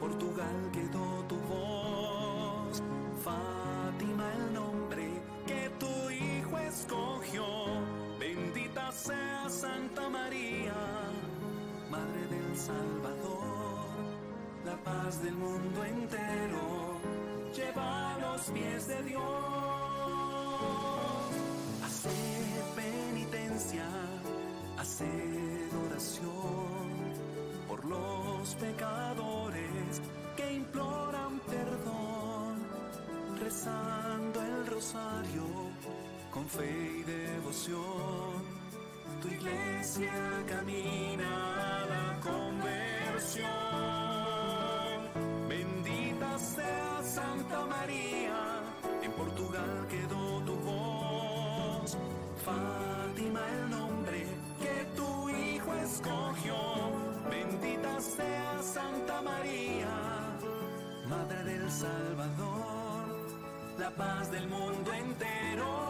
Portugal quedó tu voz, Fátima el nombre que tu hijo escogió. Bendita sea Santa María, Madre del Salvador, la paz del mundo entero, lleva a los pies de Dios. Hacer penitencia, hacer oración por los pecadores rezando el rosario con fe y devoción. Tu iglesia camina a la conversión. Bendita sea Santa María, en Portugal quedó tu voz. Fátima el nombre que tu hijo escogió Bendita sea Santa María, Madre del Salvador, la paz del mundo entero.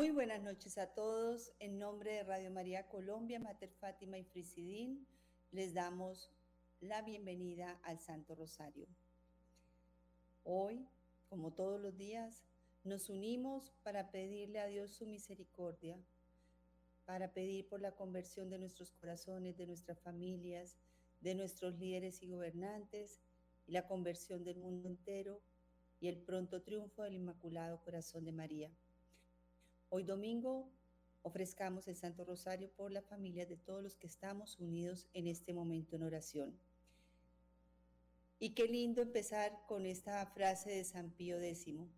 Muy buenas noches a todos. En nombre de Radio María Colombia, Mater Fátima y Frisidín, les damos la bienvenida al Santo Rosario. Hoy, como todos los días, nos unimos para pedirle a Dios su misericordia, para pedir por la conversión de nuestros corazones, de nuestras familias, de nuestros líderes y gobernantes, y la conversión del mundo entero, y el pronto triunfo del Inmaculado Corazón de María. Hoy domingo ofrezcamos el Santo Rosario por la familia de todos los que estamos unidos en este momento en oración. Y qué lindo empezar con esta frase de San Pío X.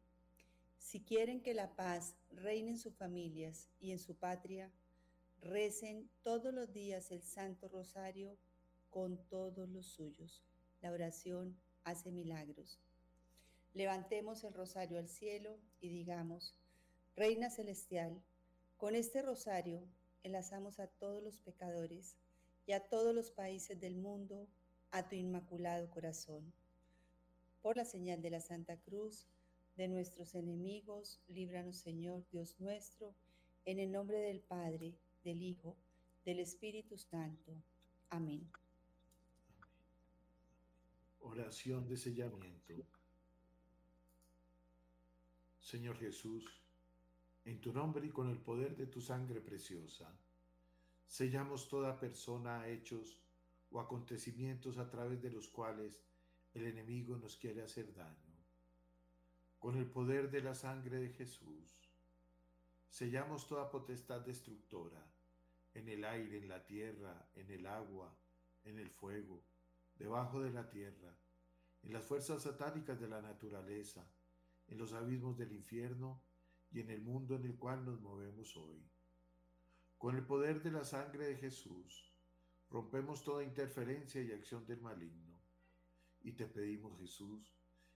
Si quieren que la paz reine en sus familias y en su patria, recen todos los días el Santo Rosario con todos los suyos. La oración hace milagros. Levantemos el rosario al cielo y digamos, Reina Celestial, con este rosario enlazamos a todos los pecadores y a todos los países del mundo a tu inmaculado corazón. Por la señal de la Santa Cruz, de nuestros enemigos, líbranos Señor Dios nuestro, en el nombre del Padre, del Hijo, del Espíritu Santo. Amén. Oración de sellamiento. Señor Jesús, en tu nombre y con el poder de tu sangre preciosa, sellamos toda persona, hechos o acontecimientos a través de los cuales el enemigo nos quiere hacer daño. Con el poder de la sangre de Jesús, sellamos toda potestad destructora en el aire, en la tierra, en el agua, en el fuego, debajo de la tierra, en las fuerzas satánicas de la naturaleza, en los abismos del infierno y en el mundo en el cual nos movemos hoy. Con el poder de la sangre de Jesús, rompemos toda interferencia y acción del maligno. Y te pedimos, Jesús,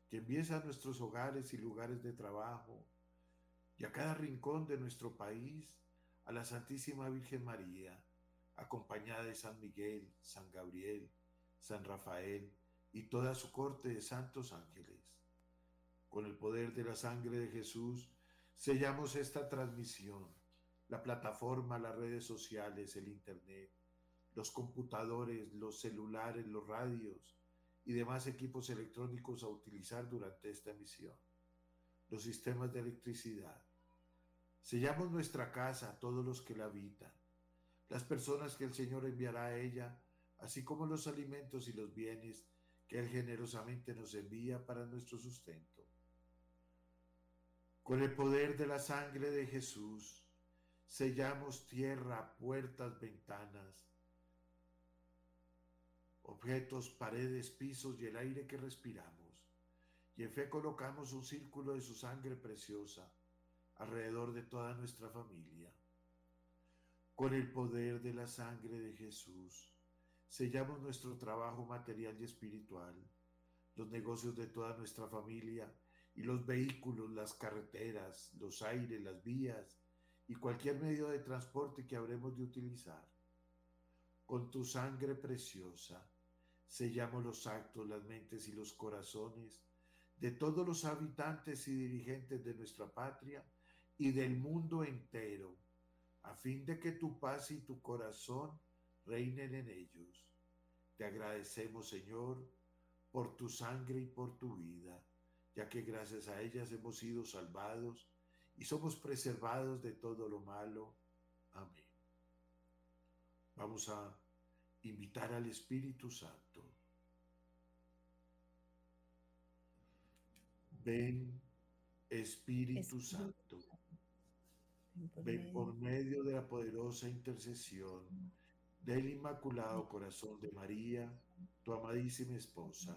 que envíes a nuestros hogares y lugares de trabajo y a cada rincón de nuestro país a la Santísima Virgen María, acompañada de San Miguel, San Gabriel, San Rafael y toda su corte de santos ángeles. Con el poder de la sangre de Jesús, Sellamos esta transmisión, la plataforma, las redes sociales, el Internet, los computadores, los celulares, los radios y demás equipos electrónicos a utilizar durante esta emisión, los sistemas de electricidad. Sellamos nuestra casa, todos los que la habitan, las personas que el Señor enviará a ella, así como los alimentos y los bienes que Él generosamente nos envía para nuestro sustento con el poder de la sangre de Jesús, sellamos tierra, puertas, ventanas, objetos, paredes, pisos y el aire que respiramos. Y en fe colocamos un círculo de su sangre preciosa alrededor de toda nuestra familia. Con el poder de la sangre de Jesús, sellamos nuestro trabajo material y espiritual, los negocios de toda nuestra familia y los vehículos, las carreteras, los aires, las vías y cualquier medio de transporte que habremos de utilizar. Con tu sangre preciosa, sellamos los actos, las mentes y los corazones de todos los habitantes y dirigentes de nuestra patria y del mundo entero, a fin de que tu paz y tu corazón reinen en ellos. Te agradecemos, Señor, por tu sangre y por tu vida, ya que gracias a ellas hemos sido salvados y somos preservados de todo lo malo. Amén. Vamos a invitar al Espíritu Santo. Ven, Espíritu, Santo. Ven por medio de la poderosa intercesión del Inmaculado Corazón de María, tu amadísima esposa,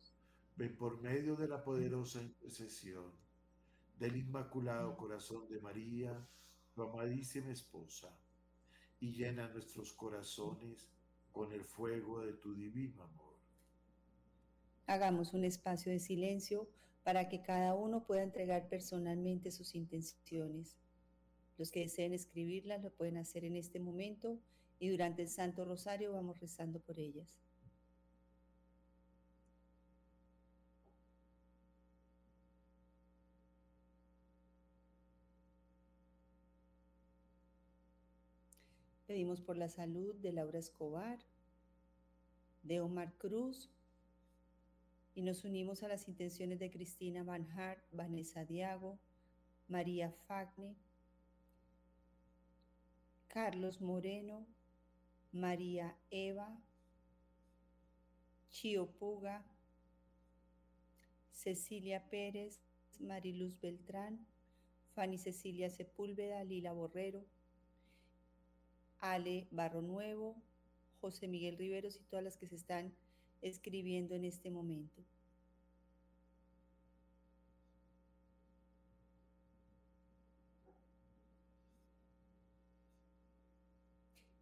ven por medio de la poderosa intercesión del Inmaculado Corazón de María, tu amadísima esposa, y llena nuestros corazones con el fuego de tu divino amor. Hagamos un espacio de silencio para que cada uno pueda entregar personalmente sus intenciones. Los que deseen escribirlas lo pueden hacer en este momento y durante el Santo Rosario vamos rezando por ellas. Pedimos por la salud de Laura Escobar, de Omar Cruz, y nos unimos a las intenciones de Cristina Van Hart, Vanessa Diago, María Fagne, Carlos Moreno, María Eva, Chio Puga, Cecilia Pérez, Mariluz Beltrán, Fanny Cecilia Sepúlveda, Lila Borrero, Ale Barro Nuevo, José Miguel Riveros y todas las que se están escribiendo en este momento.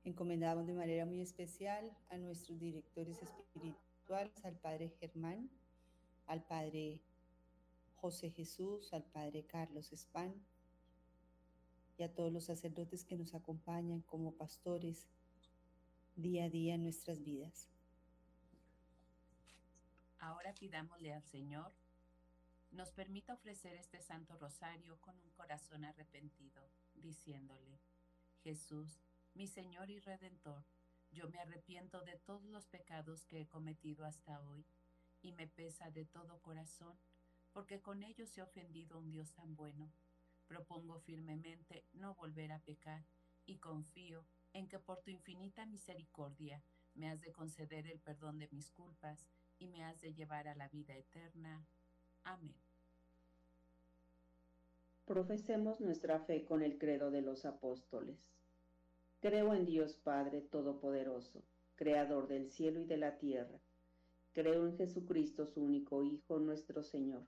Encomendamos de manera muy especial a nuestros directores espirituales, al Padre Germán, al Padre José Jesús, al Padre Carlos Espán y a todos los sacerdotes que nos acompañan como pastores día a día en nuestras vidas. Ahora pidámosle al Señor nos permita ofrecer este Santo Rosario con un corazón arrepentido, diciéndole, Jesús, mi Señor y Redentor, yo me arrepiento de todos los pecados que he cometido hasta hoy y me pesa de todo corazón, porque con ellos he ofendido a un Dios tan bueno Propongo firmemente no volver a pecar y confío en que por tu infinita misericordia me has de conceder el perdón de mis culpas y me has de llevar a la vida eterna. Amén. Profesemos nuestra fe con el credo de los apóstoles. Creo en Dios Padre Todopoderoso, Creador del cielo y de la tierra. Creo en Jesucristo, su único Hijo, nuestro Señor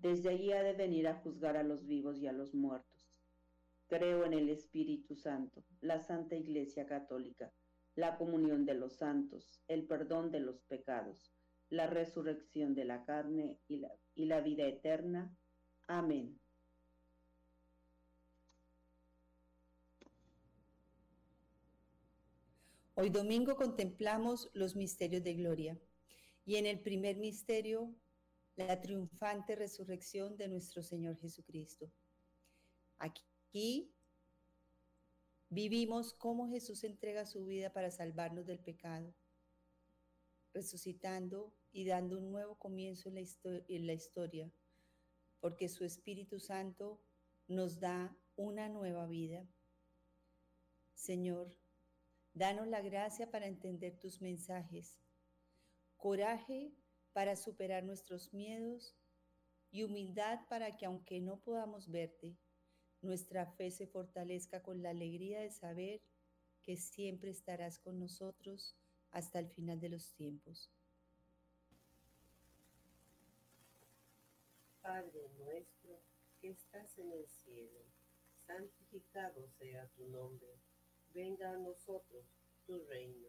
desde allí ha de venir a juzgar a los vivos y a los muertos. Creo en el Espíritu Santo, la Santa Iglesia Católica, la comunión de los santos, el perdón de los pecados, la resurrección de la carne y la, y la vida eterna. Amén. Hoy domingo contemplamos los misterios de gloria y en el primer misterio la triunfante resurrección de nuestro Señor Jesucristo. Aquí Vivimos cómo Jesús entrega su vida para salvarnos del pecado, resucitando y dando un nuevo comienzo en la, en la historia, porque su Espíritu Santo nos da una nueva vida. Señor, danos la gracia para entender tus mensajes, coraje para superar nuestros miedos y humildad para que aunque no podamos verte, nuestra fe se fortalezca con la alegría de saber que siempre estarás con nosotros hasta el final de los tiempos. Padre nuestro que estás en el cielo, santificado sea tu nombre, venga a nosotros tu reino,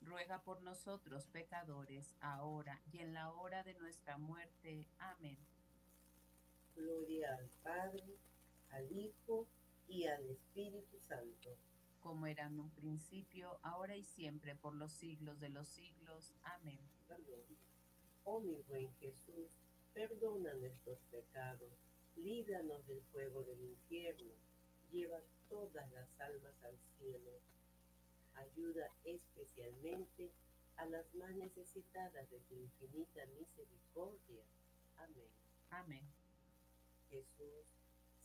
ruega por nosotros pecadores, ahora y en la hora de nuestra muerte. Amén. Gloria al Padre, al Hijo y al Espíritu Santo. Como era en un principio, ahora y siempre, por los siglos de los siglos. Amén. Oh mi buen Jesús, perdona nuestros pecados, líbranos del fuego del infierno, lleva todas las almas al cielo, ayuda especialmente a las más necesitadas de tu infinita misericordia. Amén. Amén. Jesús,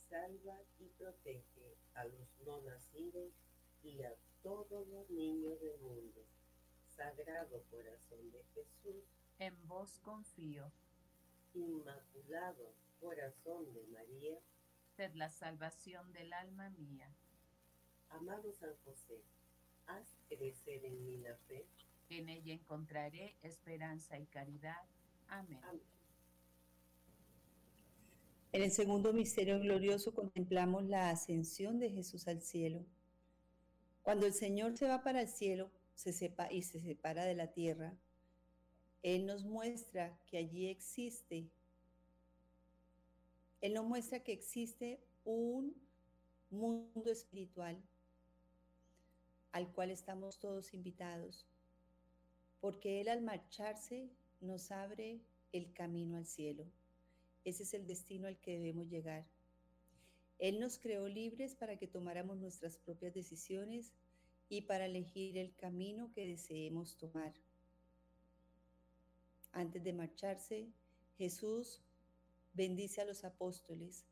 salva y protege a los no nacidos y a todos los niños del mundo. Sagrado corazón de Jesús, En vos confío, Inmaculado corazón de María, sed la salvación del alma mía. amado San José, haz crecer en mí la fe. En ella encontraré esperanza y caridad. Amén. Amén. En el segundo misterio glorioso contemplamos la ascensión de Jesús al cielo. Cuando el Señor se va para el cielo se sepa, y se separa de la tierra, Él nos muestra que allí existe, Él nos muestra que existe un mundo espiritual al cual estamos todos invitados, porque Él al marcharse nos abre el camino al cielo. Ese es el destino al que debemos llegar. Él nos creó libres para que tomáramos nuestras propias decisiones y para elegir el camino que deseemos tomar. Antes de marcharse, Jesús bendice a los apóstoles,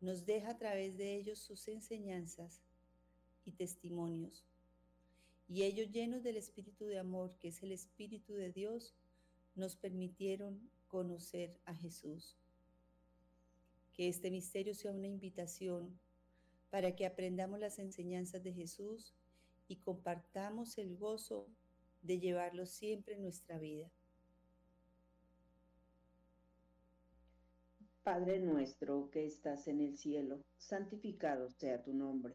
nos deja a través de ellos sus enseñanzas y testimonios. Y ellos llenos del espíritu de amor, que es el espíritu de Dios, nos permitieron conocer a Jesús. Que este misterio sea una invitación para que aprendamos las enseñanzas de Jesús y compartamos el gozo de llevarlo siempre en nuestra vida. Padre nuestro que estás en el cielo, santificado sea tu nombre.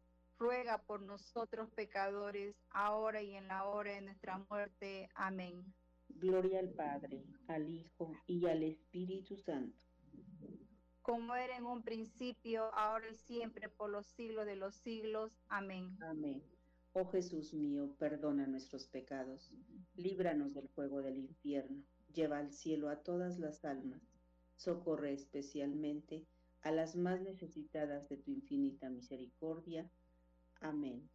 ruega por nosotros pecadores, ahora y en la hora de nuestra muerte. Amén. Gloria al Padre, al Hijo y al Espíritu Santo. Como era en un principio, ahora y siempre, por los siglos de los siglos. Amén. Amén. Oh Jesús mío, perdona nuestros pecados, líbranos del fuego del infierno, lleva al cielo a todas las almas, socorre especialmente a las más necesitadas de tu infinita misericordia. Amén.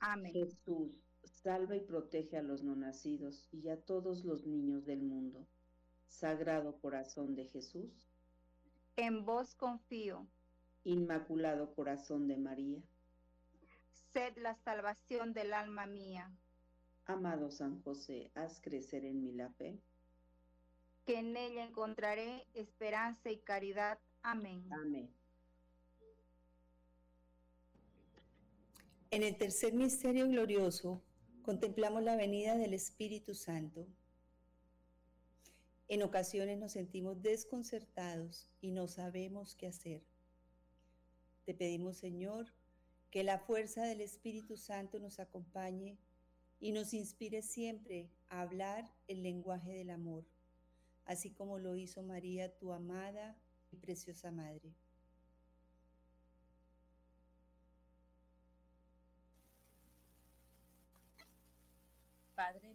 Amén. Jesús, salva y protege a los no nacidos y a todos los niños del mundo. Sagrado corazón de Jesús. En vos confío. Inmaculado corazón de María. Sed la salvación del alma mía. Amado San José, haz crecer en mí la fe. Que en ella encontraré esperanza y caridad. Amén. Amén. En el tercer misterio glorioso contemplamos la venida del Espíritu Santo. En ocasiones nos sentimos desconcertados y no sabemos qué hacer. Te pedimos, Señor, que la fuerza del Espíritu Santo nos acompañe y nos inspire siempre a hablar el lenguaje del amor, así como lo hizo María, tu amada y preciosa Madre. Padre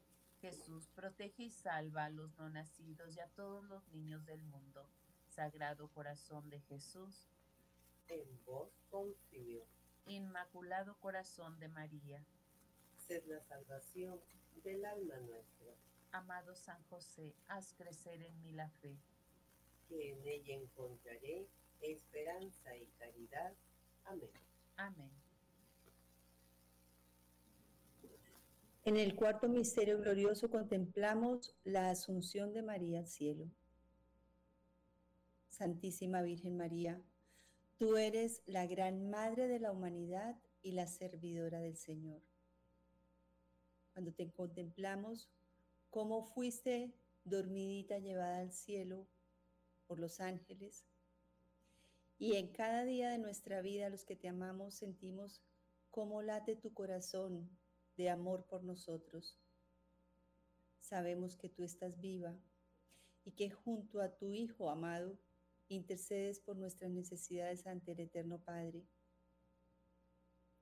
Jesús, protege y salva a los no nacidos y a todos los niños del mundo. Sagrado corazón de Jesús, En vos confío. Inmaculado corazón de María, Sed la salvación del alma nuestra, amado San José, haz crecer en mí la fe. que en ella encontraré esperanza y caridad. Amén. Amén. En el cuarto misterio glorioso contemplamos la asunción de María al cielo. Santísima Virgen María, tú eres la gran madre de la humanidad y la servidora del Señor. Cuando te contemplamos, cómo fuiste dormidita llevada al cielo por los ángeles, y en cada día de nuestra vida, los que te amamos, sentimos cómo late tu corazón de amor por nosotros. Sabemos que tú estás viva y que junto a tu Hijo amado intercedes por nuestras necesidades ante el Eterno Padre.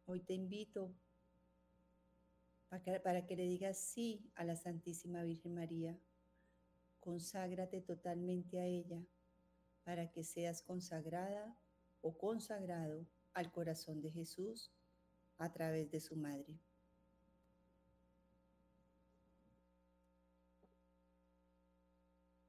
Hoy te invito para que, le digas sí a la Santísima Virgen María. Conságrate totalmente a ella para que seas consagrada o consagrado al corazón de Jesús a través de su madre.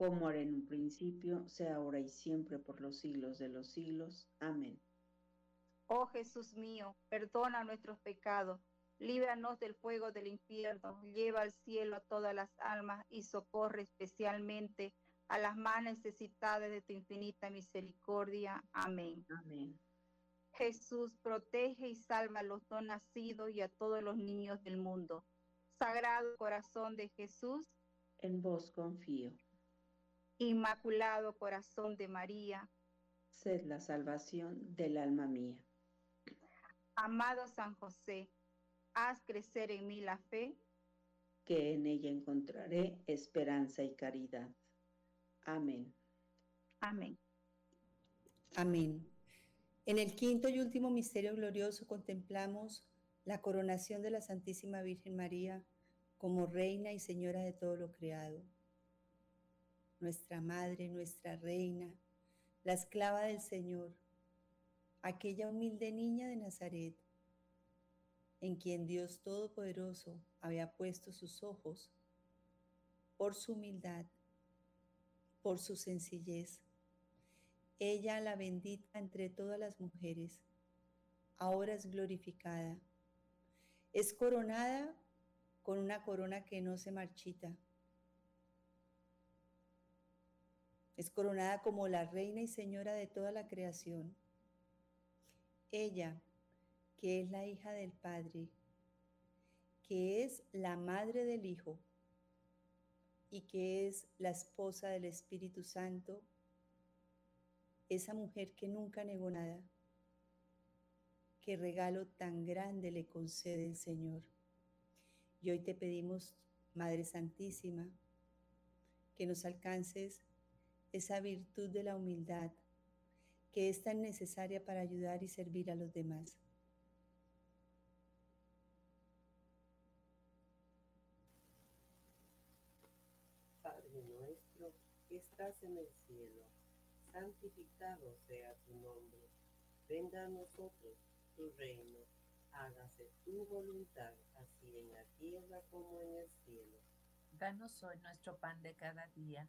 Como era en un principio, sea ahora y siempre por los siglos de los siglos. Amén. Oh Jesús mío, perdona nuestros pecados, líbranos del fuego del infierno, lleva al cielo a todas las almas y socorre especialmente a las más necesitadas de tu infinita misericordia. Amén. Amén. Jesús, protege y salva a los no nacidos y a todos los niños del mundo. Sagrado corazón de Jesús, En vos confío. Inmaculado corazón de María, Sed la salvación del alma mía. amado San José, haz crecer en mí la fe. que en ella encontraré esperanza y caridad. Amén. Amén. Amén. En el quinto y último misterio glorioso contemplamos la coronación de la Santísima Virgen María como Reina y Señora de todo lo creado. Nuestra Madre, nuestra Reina, la esclava del Señor, aquella humilde niña de Nazaret, en quien Dios Todopoderoso había puesto sus ojos por su humildad, por su sencillez. Ella, la bendita entre todas las mujeres, ahora es glorificada. Es coronada con una corona que no se marchita. Es coronada como la reina y señora de toda la creación. Ella, que es la hija del Padre, que es la madre del Hijo y que es la esposa del Espíritu Santo, esa mujer que nunca negó nada. Qué regalo tan grande le concede el Señor. Y hoy te pedimos, Madre Santísima, que nos alcances esa virtud de la humildad que es tan necesaria para ayudar y servir a los demás. Padre nuestro que estás en el cielo, santificado sea tu nombre. Venga a nosotros tu reino, hágase tu voluntad, así en la tierra como en el cielo. Danos hoy nuestro pan de cada día.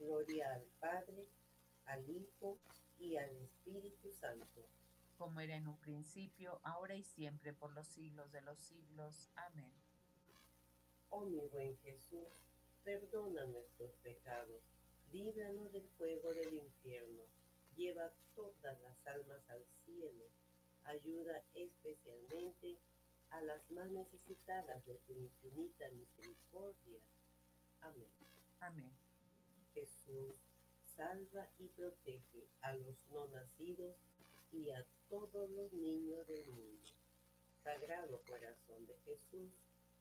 Gloria al Padre, al Hijo y al Espíritu Santo. Como era en un principio, ahora y siempre, por los siglos de los siglos. Amén. Oh mi buen Jesús, perdona nuestros pecados, líbranos del fuego del infierno, lleva todas las almas al cielo, ayuda especialmente a las más necesitadas de tu infinita misericordia. Amén. Amén. Jesús, salva y protege a los no nacidos y a todos los niños del mundo. Sagrado Corazón de Jesús,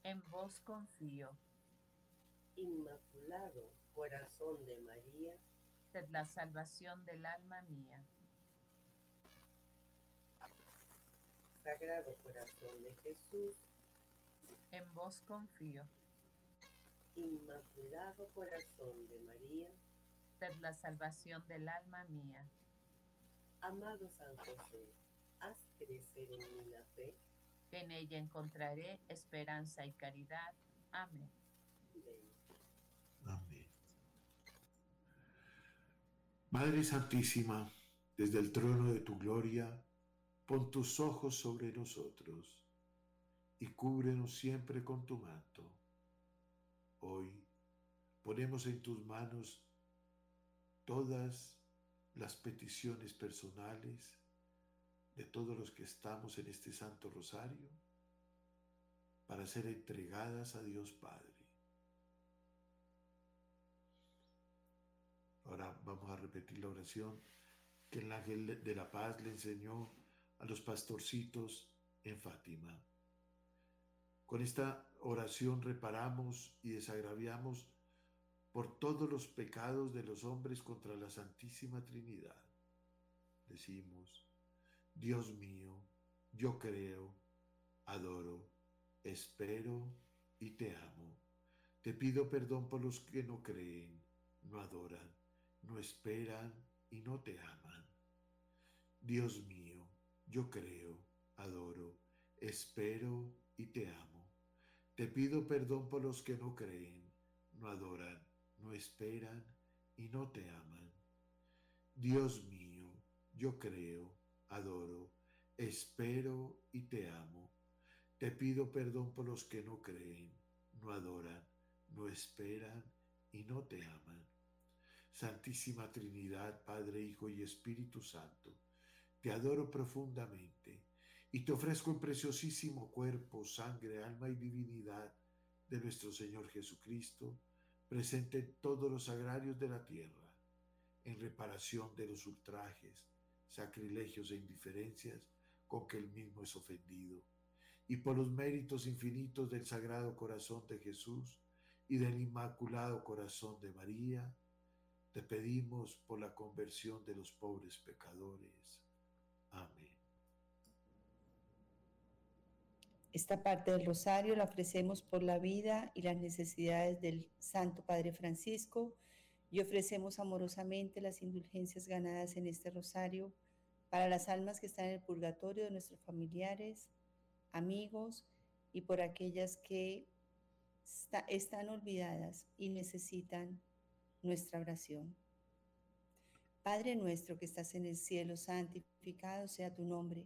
en vos confío. Inmaculado Corazón de María, sed la salvación del alma mía. Sagrado Corazón de Jesús, en vos confío. Inmaculado Corazón de María, sed la salvación del alma mía. Amado San José, haz crecer en mí la fe. En ella encontraré esperanza y caridad. Amén. Amén. Madre Santísima, desde el trono de tu gloria, pon tus ojos sobre nosotros y cúbrenos siempre con tu manto. Hoy ponemos en tus manos todas las peticiones personales de todos los que estamos en este Santo Rosario para ser entregadas a Dios Padre. Ahora vamos a repetir la oración que el ángel de la paz le enseñó a los pastorcitos en Fátima. Con esta oración reparamos y desagraviamos por todos los pecados de los hombres contra la Santísima Trinidad. Decimos, Dios mío, yo creo, adoro, espero y te amo. Te pido perdón por los que no creen, no adoran, no esperan y no te aman. Dios mío, yo creo, adoro, espero y te amo. Te pido perdón por los que no creen, no adoran, no esperan y no te aman. Dios mío, yo creo, adoro, espero y te amo. Te pido perdón por los que no creen, no adoran, no esperan y no te aman. Santísima Trinidad, Padre, Hijo y Espíritu Santo, te adoro profundamente y te ofrezco el preciosísimo cuerpo, sangre, alma y divinidad de nuestro Señor Jesucristo, presente en todos los agrarios de la tierra, en reparación de los ultrajes, sacrilegios e indiferencias con que él mismo es ofendido, y por los méritos infinitos del Sagrado Corazón de Jesús y del Inmaculado Corazón de María, te pedimos por la conversión de los pobres pecadores. Esta parte del rosario la ofrecemos por la vida y las necesidades del Santo Padre Francisco y ofrecemos amorosamente las indulgencias ganadas en este rosario para las almas que están en el purgatorio de nuestros familiares, amigos y por aquellas que están olvidadas y necesitan nuestra oración. Padre nuestro que estás en el cielo, santificado sea tu nombre.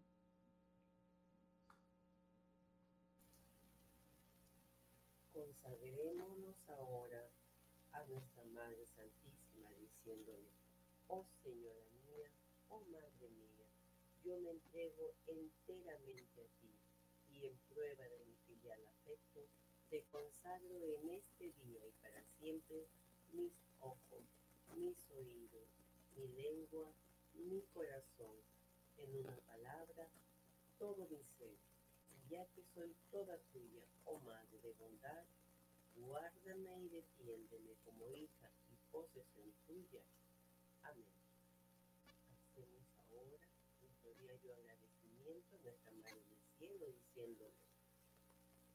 Entrego enteramente a ti y en prueba de mi filial afecto, te consagro en este día y para siempre mis ojos, mis oídos, mi lengua, mi corazón, en una palabra, todo mi ser. Ya que soy toda tuya, oh Madre de bondad, guárdame y defiéndeme como hija y posesión tuya. Amén. Diciéndole,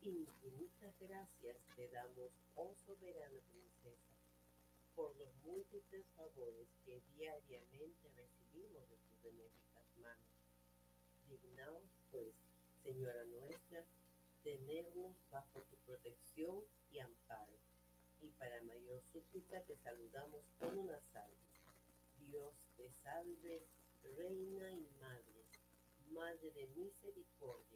infinitas gracias te damos, oh soberana princesa, por los múltiples favores que diariamente recibimos de tus benéficas manos. Dignaos, pues, Señora nuestra, tenernos bajo tu protección y amparo. Y para mayor súplica te saludamos con una salve. Dios te salve, Reina y Madre, Madre de misericordia,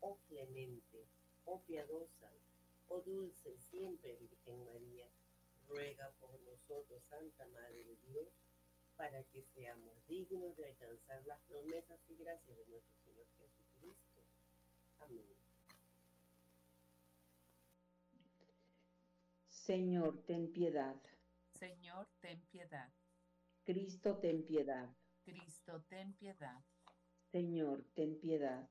oh clemente, oh piadosa, oh dulce siempre Virgen María, ruega por nosotros, Santa Madre de Dios, para que seamos dignos de alcanzar las promesas y gracias de nuestro Señor Jesucristo. Amén. Señor, ten piedad. Señor, ten piedad. Cristo, ten piedad. Cristo, ten piedad. Señor, ten piedad.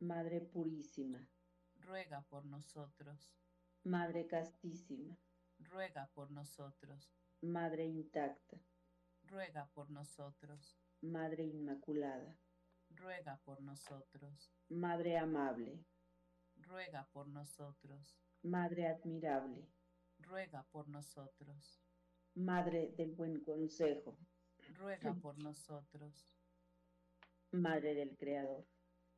Madre Purísima, ruega por nosotros. Madre Castísima, ruega por nosotros. Madre Intacta, ruega por nosotros. Madre Inmaculada, ruega por nosotros. Madre Amable, ruega por nosotros. Madre Admirable, ruega por nosotros. Madre del Buen Consejo, ruega por nosotros. Madre del Creador,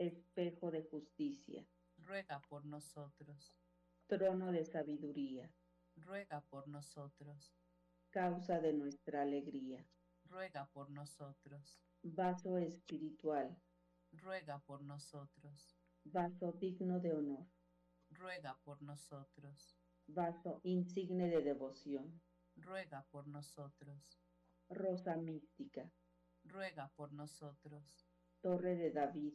Espejo de justicia, ruega por nosotros. Trono de sabiduría, ruega por nosotros. Causa de nuestra alegría, ruega por nosotros. Vaso espiritual, ruega por nosotros. Vaso digno de honor, ruega por nosotros. Vaso insigne de devoción, ruega por nosotros. Rosa mística, ruega por nosotros. Torre de David,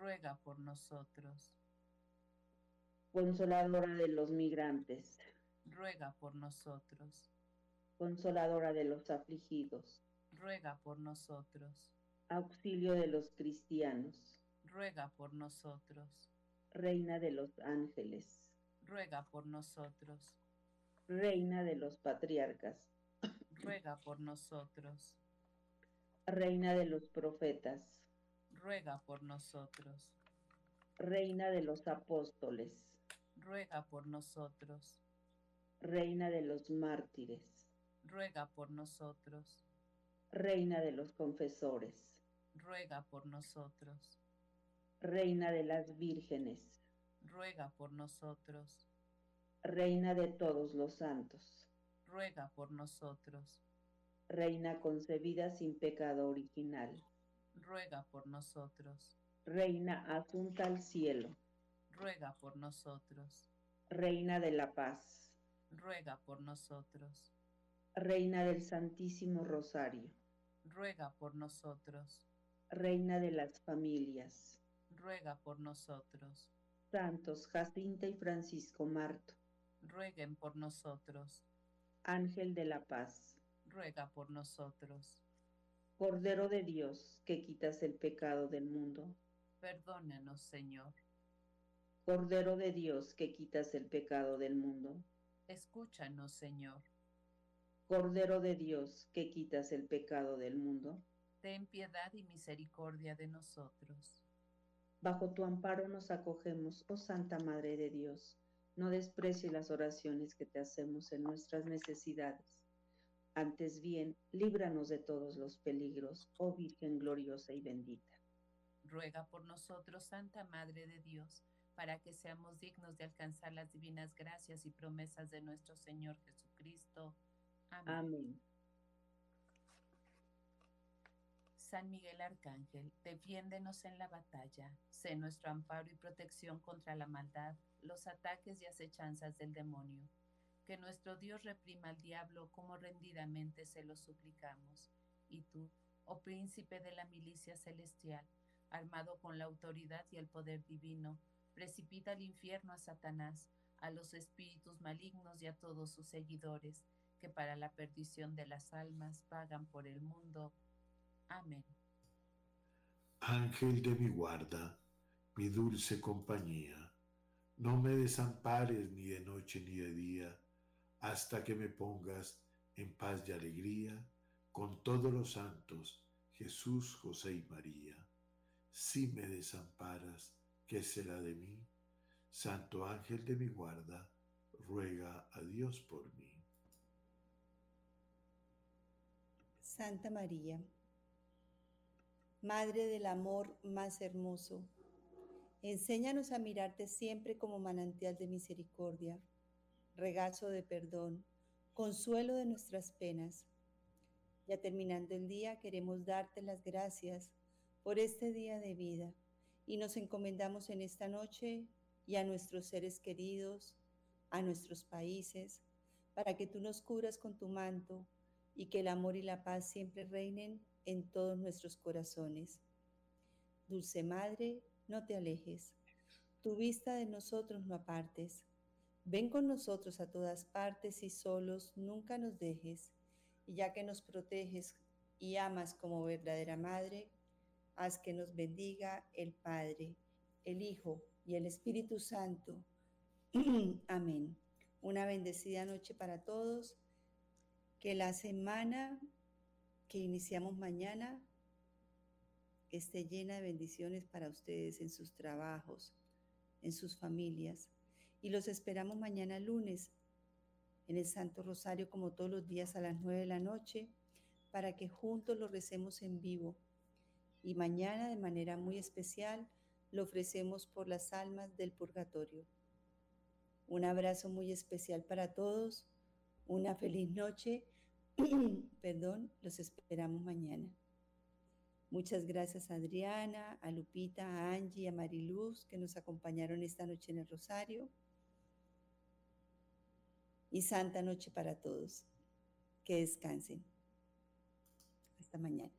ruega por nosotros. Consoladora de los migrantes, ruega por nosotros. Consoladora de los afligidos, ruega por nosotros. Auxilio de los cristianos, ruega por nosotros. Reina de los ángeles, ruega por nosotros. Reina de los patriarcas, ruega por nosotros. Reina de los profetas, ruega por nosotros. Reina de los apóstoles, ruega por nosotros. Reina de los mártires, ruega por nosotros. Reina de los confesores, ruega por nosotros. Reina de las vírgenes, ruega por nosotros. Reina de todos los santos, ruega por nosotros. Reina concebida sin pecado original, ruega por nosotros. Reina asunta al cielo, ruega por nosotros. Reina de la paz, ruega por nosotros. Reina del Santísimo Rosario, ruega por nosotros. Reina de las familias, ruega por nosotros. Santos Jacinta y Francisco Marto, rueguen por nosotros. Ángel de la paz, ruega por nosotros. Cordero de Dios, que quitas el pecado del mundo, perdónenos, Señor. Cordero de Dios, que quitas el pecado del mundo, escúchanos, Señor. Cordero de Dios, que quitas el pecado del mundo, ten piedad y misericordia de nosotros. Bajo tu amparo nos acogemos, oh Santa Madre de Dios. No desprecie las oraciones que te hacemos en nuestras necesidades. Antes bien, líbranos de todos los peligros, oh Virgen gloriosa y bendita. Ruega por nosotros, Santa Madre de Dios, para que seamos dignos de alcanzar las divinas gracias y promesas de nuestro Señor Jesucristo. Amén. Amén. San Miguel Arcángel, defiéndenos en la batalla, sé nuestro amparo y protección contra la maldad, los ataques y acechanzas del demonio. Que nuestro Dios reprima al diablo como rendidamente se lo suplicamos. Y tú, oh príncipe de la milicia celestial, armado con la autoridad y el poder divino, precipita al infierno a Satanás, a los espíritus malignos y a todos sus seguidores, que para la perdición de las almas vagan por el mundo. Amén. Ángel de mi guarda, mi dulce compañía, no me desampares ni de noche ni de día, hasta que me pongas en paz y alegría con todos los santos, Jesús, José y María. Si me desamparas, ¿qué será de mí? Santo ángel de mi guarda, ruega a Dios por mí. Santa María, Madre del amor más hermoso, enséñanos a mirarte siempre como manantial de misericordia, regazo de perdón, consuelo de nuestras penas. Ya terminando el día, queremos darte las gracias por este día de vida y nos encomendamos en esta noche y a nuestros seres queridos, a nuestros países, para que tú nos cubras con tu manto y que el amor y la paz siempre reinen en todos nuestros corazones. Dulce Madre, no te alejes, tu vista de nosotros no apartes. Ven con nosotros a todas partes y solos nunca nos dejes, y ya que nos proteges y amas como verdadera Madre, haz que nos bendiga el Padre, el Hijo y el Espíritu Santo. Amén. Una bendecida noche para todos. Que la semana que iniciamos mañana esté llena de bendiciones para ustedes en sus trabajos, en sus familias. Y los esperamos mañana lunes en el Santo Rosario como todos los días a las nueve de la noche para que juntos lo recemos en vivo. Y mañana de manera muy especial lo ofrecemos por las almas del purgatorio. Un abrazo muy especial para todos. Una feliz noche Perdón, los esperamos mañana. Muchas gracias a Adriana, a Lupita, a Angie, a Mariluz que nos acompañaron esta noche en el Rosario. Y santa noche para todos. Que descansen. Hasta mañana.